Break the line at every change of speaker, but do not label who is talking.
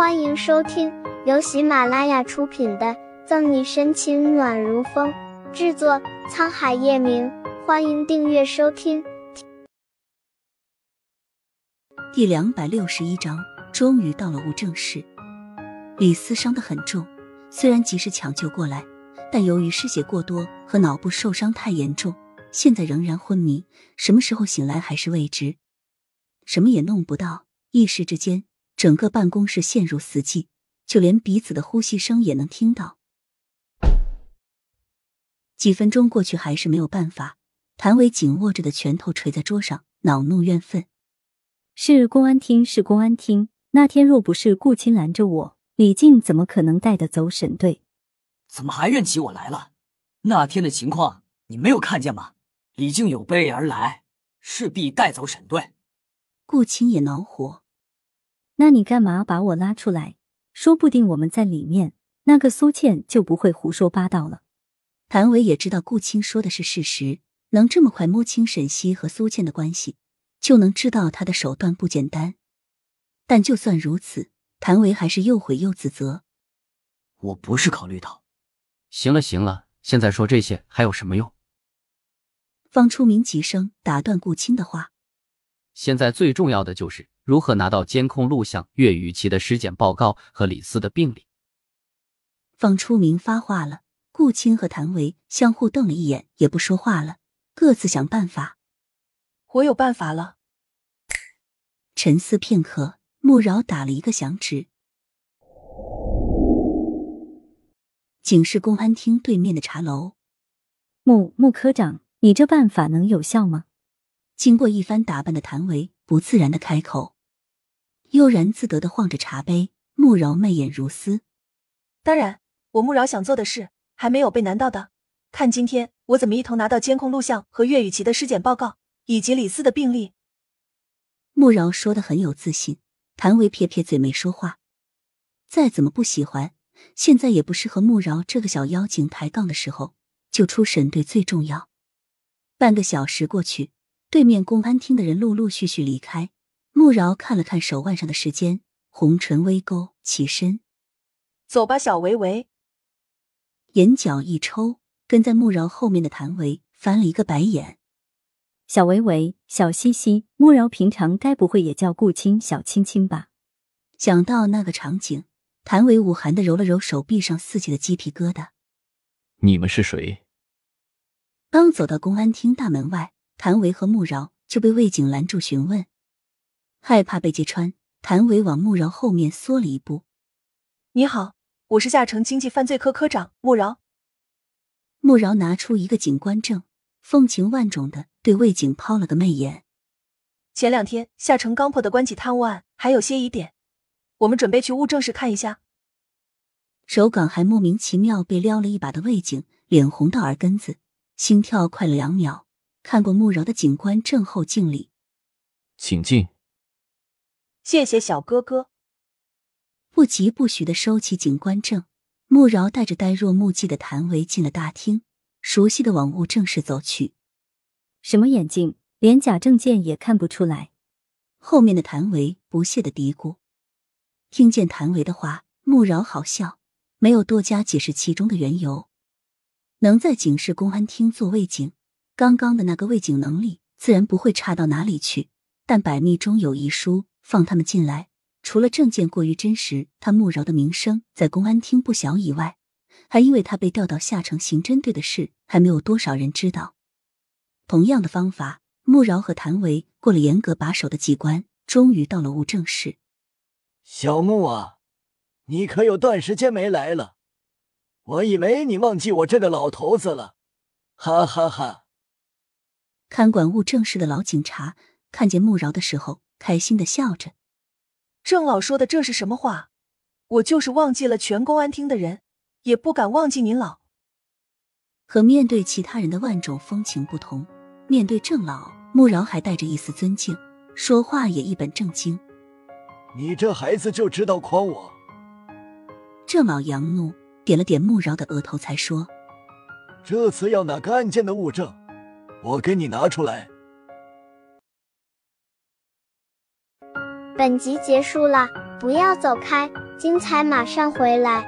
欢迎收听由喜马拉雅出品的《赠你深情暖如风》，制作沧海夜明。欢迎订阅收听。
第两百六十一章，终于到了物证室。李斯伤得很重，虽然及时抢救过来，但由于失血过多和脑部受伤太严重，现在仍然昏迷。什么时候醒来还是未知，什么也弄不到。一时之间。整个办公室陷入死寂，就连彼此的呼吸声也能听到。几分钟过去，还是没有办法。谭伟紧握着的拳头捶在桌上，恼怒怨愤：“
是公安厅，是公安厅！那天若不是顾青拦着我，李静怎么可能带得走沈队？
怎么还怨起我来了？那天的情况你没有看见吗？李静有备而来，势必带走沈队。”
顾青也恼火。
那你干嘛把我拉出来？说不定我们在里面，那个苏倩就不会胡说八道了。
谭维也知道顾青说的是事实，能这么快摸清沈西和苏倩的关系，就能知道他的手段不简单。但就算如此，谭维还是又悔又自责。
我不是考虑到。
行了行了，现在说这些还有什么用？
方初明急声打断顾青的话。
现在最重要的就是如何拿到监控录像、岳雨琪的尸检报告和李斯的病历。
方初明发话了，顾青和谭维相互瞪了一眼，也不说话了，各自想办法。
我有办法了。
沉思片刻，穆饶打了一个响指。警市公安厅对面的茶楼，
穆穆科长，你这办法能有效吗？
经过一番打扮的谭维不自然的开口，悠然自得的晃着茶杯。慕饶媚眼如丝。
当然，我慕饶想做的事还没有被难到的。看今天我怎么一同拿到监控录像和岳雨琪的尸检报告，以及李斯的病历。
慕饶说的很有自信。谭维撇撇嘴没说话。再怎么不喜欢，现在也不是和慕饶这个小妖精抬杠的时候。救出沈队最重要。半个小时过去。对面公安厅的人陆陆续续离开，穆饶看了看手腕上的时间，红唇微勾，起身，
走吧，小维维。
眼角一抽，跟在穆饶后面的谭维翻了一个白眼。
小维维，小西西，穆饶平常该不会也叫顾青小青青吧？
想到那个场景，谭维武寒的揉了揉手臂上四起的鸡皮疙瘩。
你们是谁？
刚走到公安厅大门外。谭维和穆饶就被卫警拦住询问，害怕被揭穿，谭维往穆饶后面缩了一步。
你好，我是下城经济犯罪科科长穆饶。
穆饶拿出一个警官证，风情万种的对魏警抛了个媚眼。
前两天下城刚破的关几贪污案还有些疑点，我们准备去物证室看一下。
手岗还莫名其妙被撩了一把的魏警脸红到耳根子，心跳快了两秒。看过穆饶的警官正后敬礼，
请进。
谢谢小哥哥。
不疾不徐的收起警官证，穆饶带着呆若木鸡的谭维进了大厅，熟悉的往物证室走去。
什么眼镜，连假证件也看不出来。
后面的谭维不屑的嘀咕。听见谭维的话，穆饶好笑，没有多加解释其中的缘由。能在警市公安厅做卫警。刚刚的那个卫警能力自然不会差到哪里去，但百密中有一疏，放他们进来，除了证件过于真实，他穆饶的名声在公安厅不小以外，还因为他被调到下城刑侦队的事，还没有多少人知道。同样的方法，穆饶和谭维过了严格把守的机关，终于到了物证室。
小穆啊，你可有段时间没来了？我以为你忘记我这个老头子了，哈哈哈。
看管物证室的老警察看见穆饶的时候，开心的笑着。
郑老说的这是什么话？我就是忘记了全公安厅的人，也不敢忘记您老。
和面对其他人的万种风情不同，面对郑老，穆饶还带着一丝尊敬，说话也一本正经。
你这孩子就知道诓我。
郑老扬怒，点了点穆饶的额头，才说：“
这次要哪个案件的物证？”我给你拿出来。
本集结束了，不要走开，精彩马上回来。